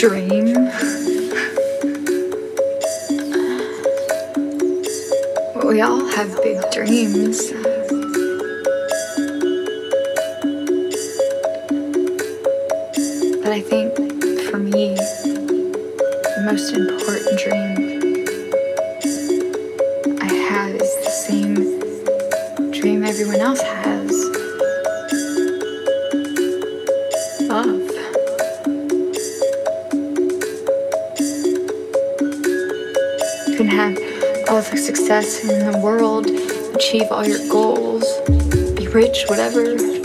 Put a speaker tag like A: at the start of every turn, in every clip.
A: dream. We all have big dreams. world, achieve all your goals, be rich, whatever.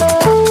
B: Oh.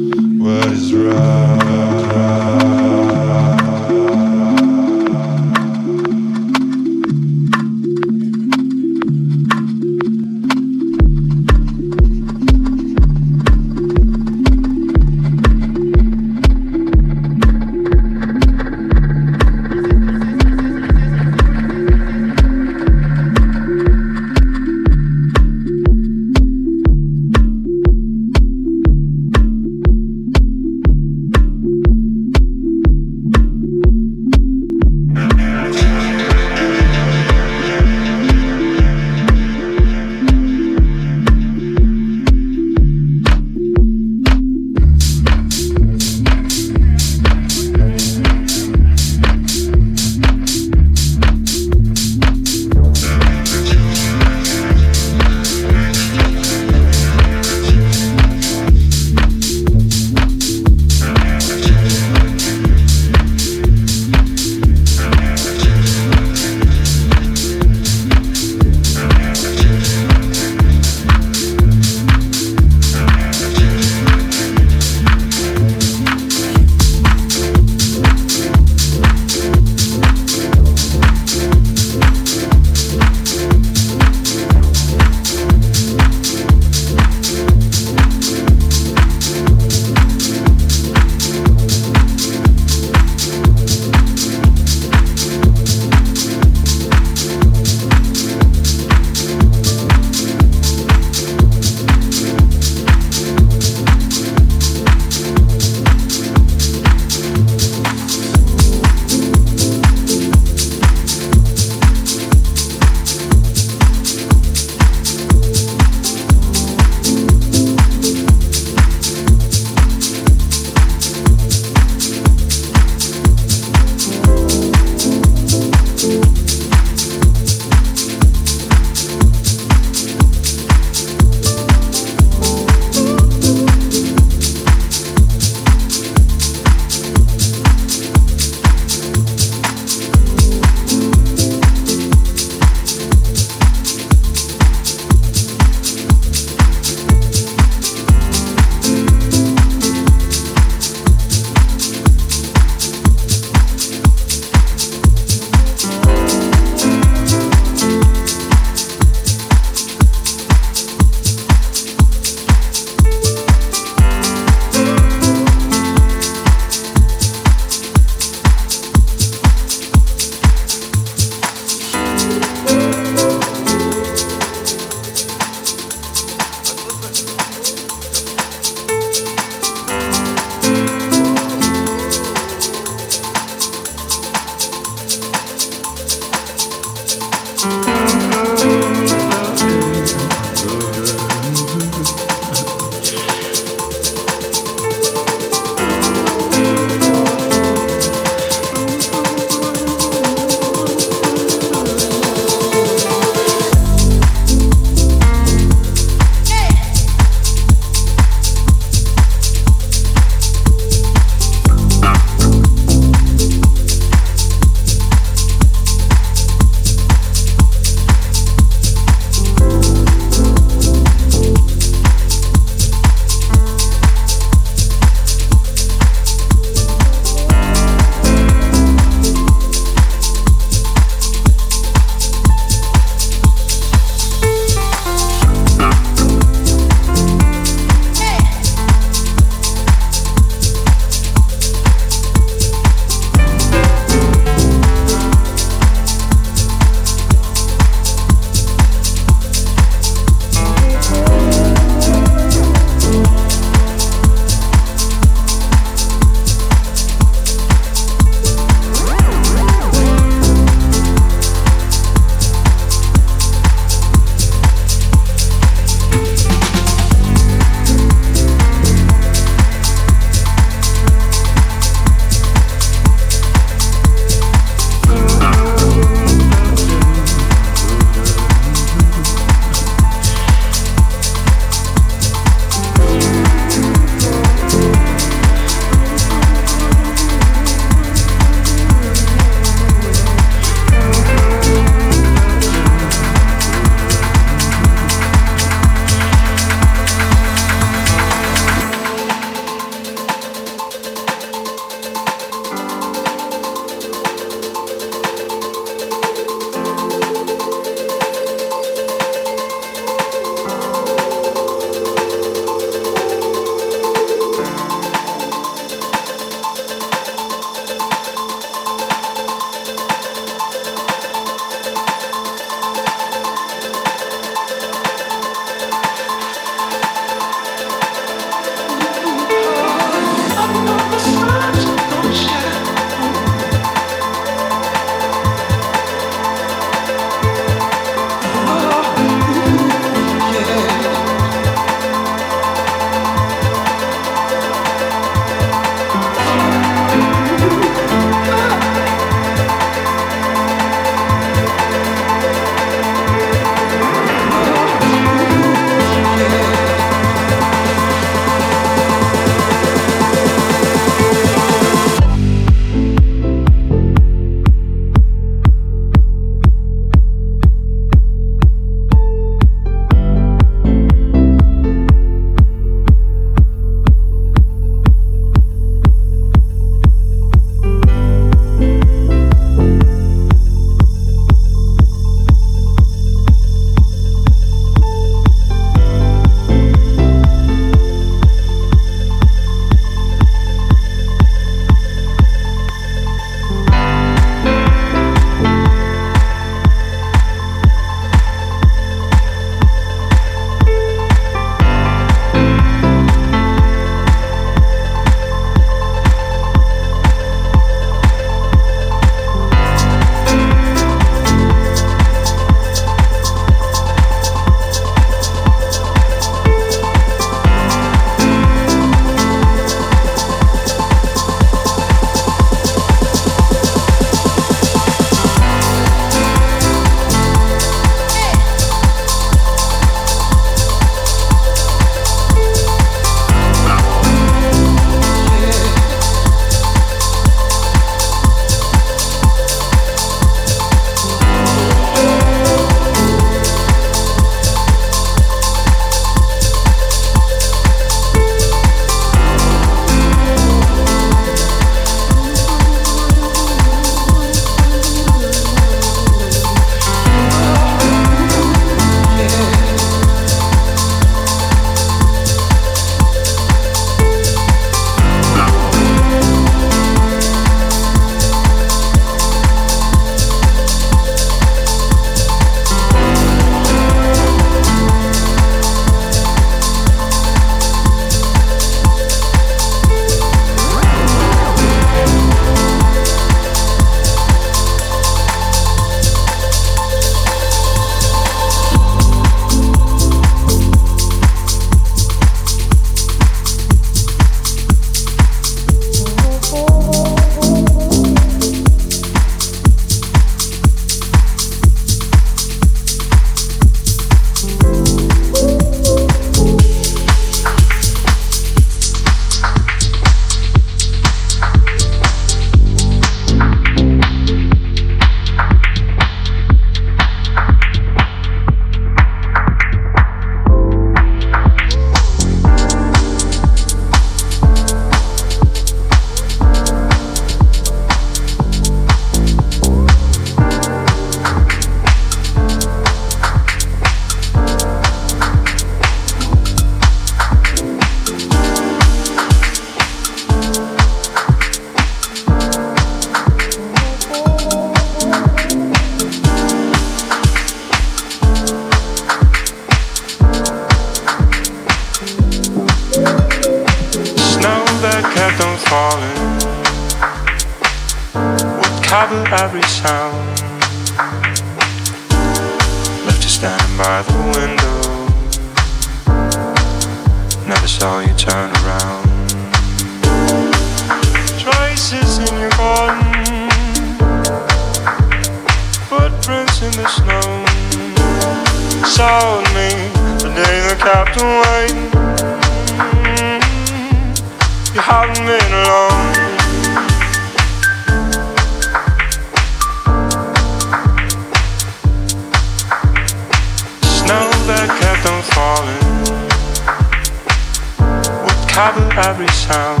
B: cover every sound.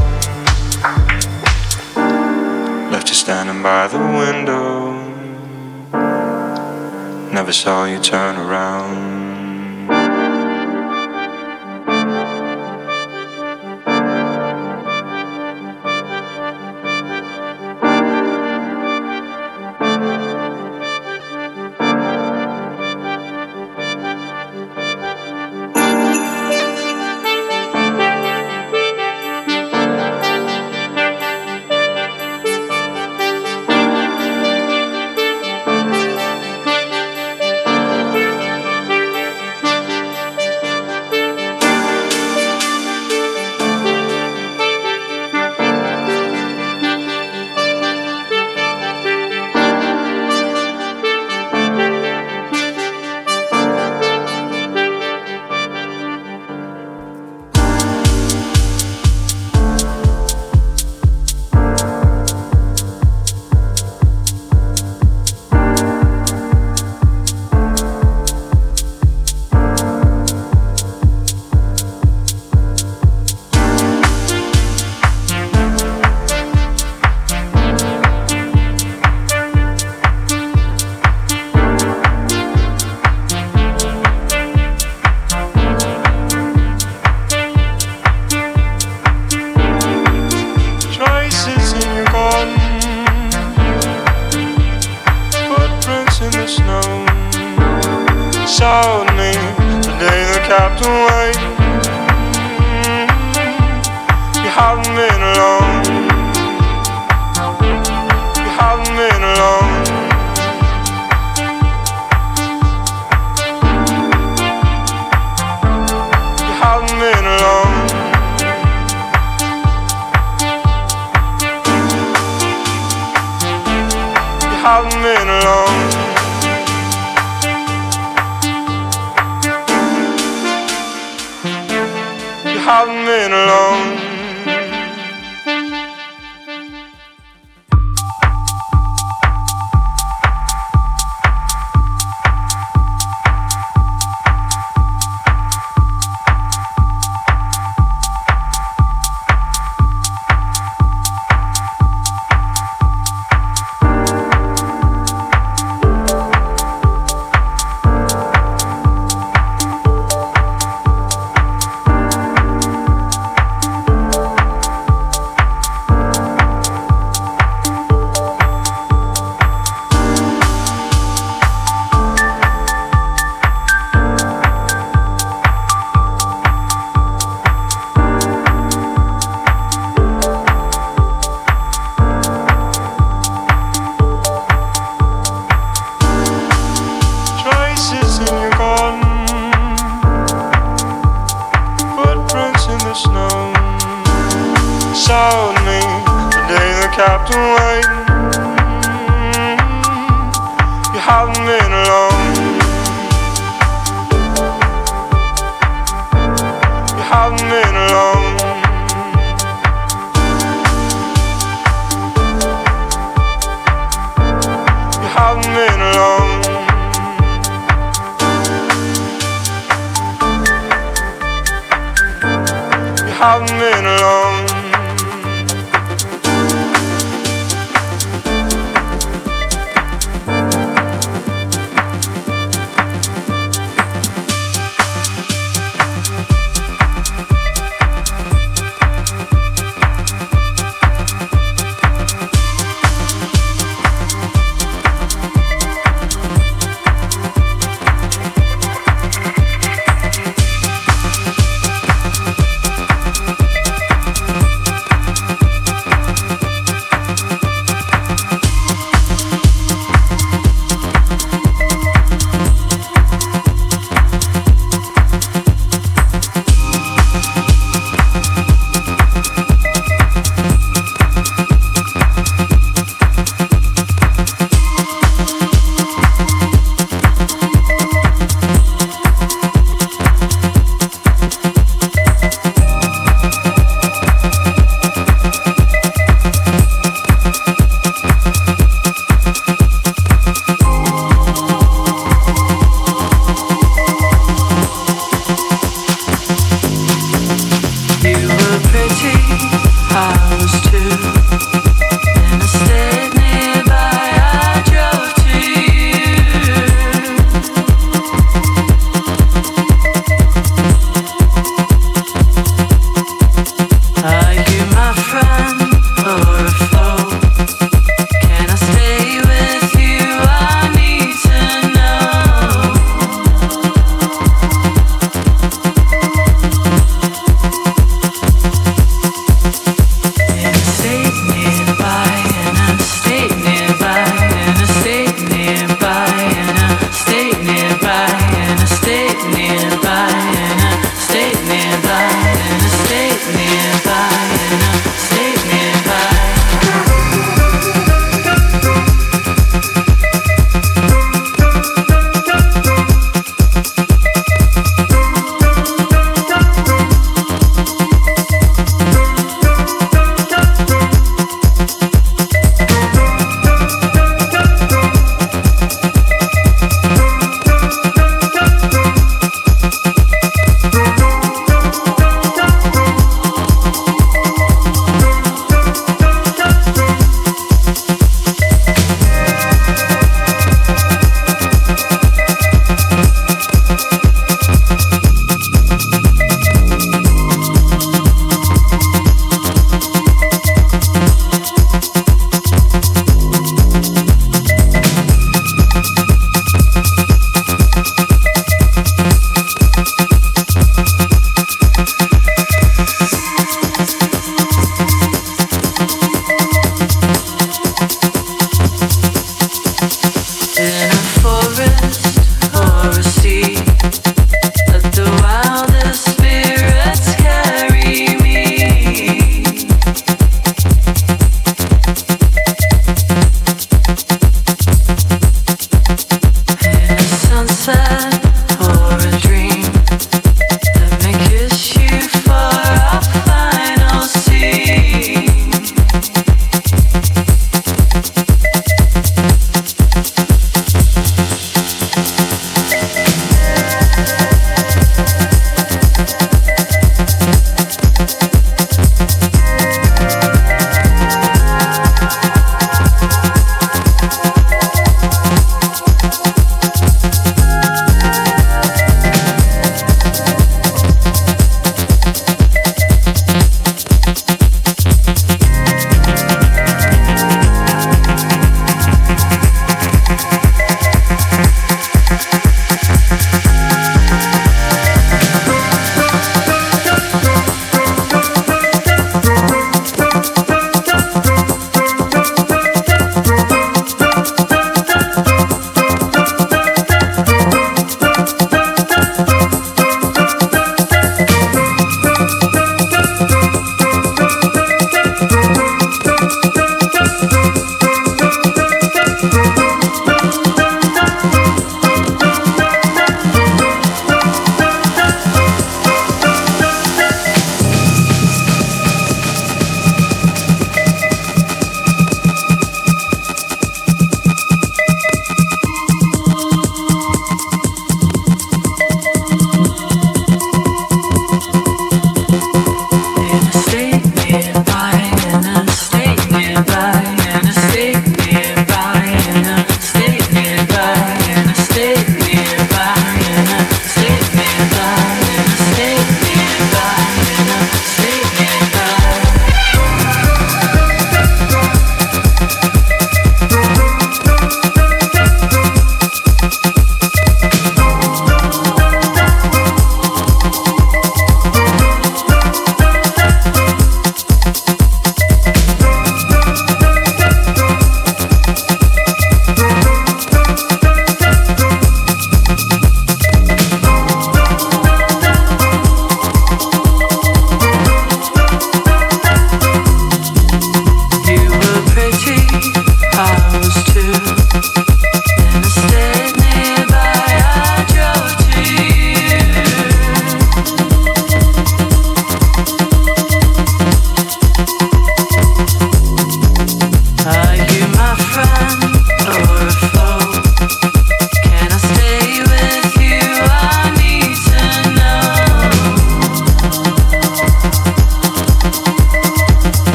B: Left you standing by the window. Never saw you turn around.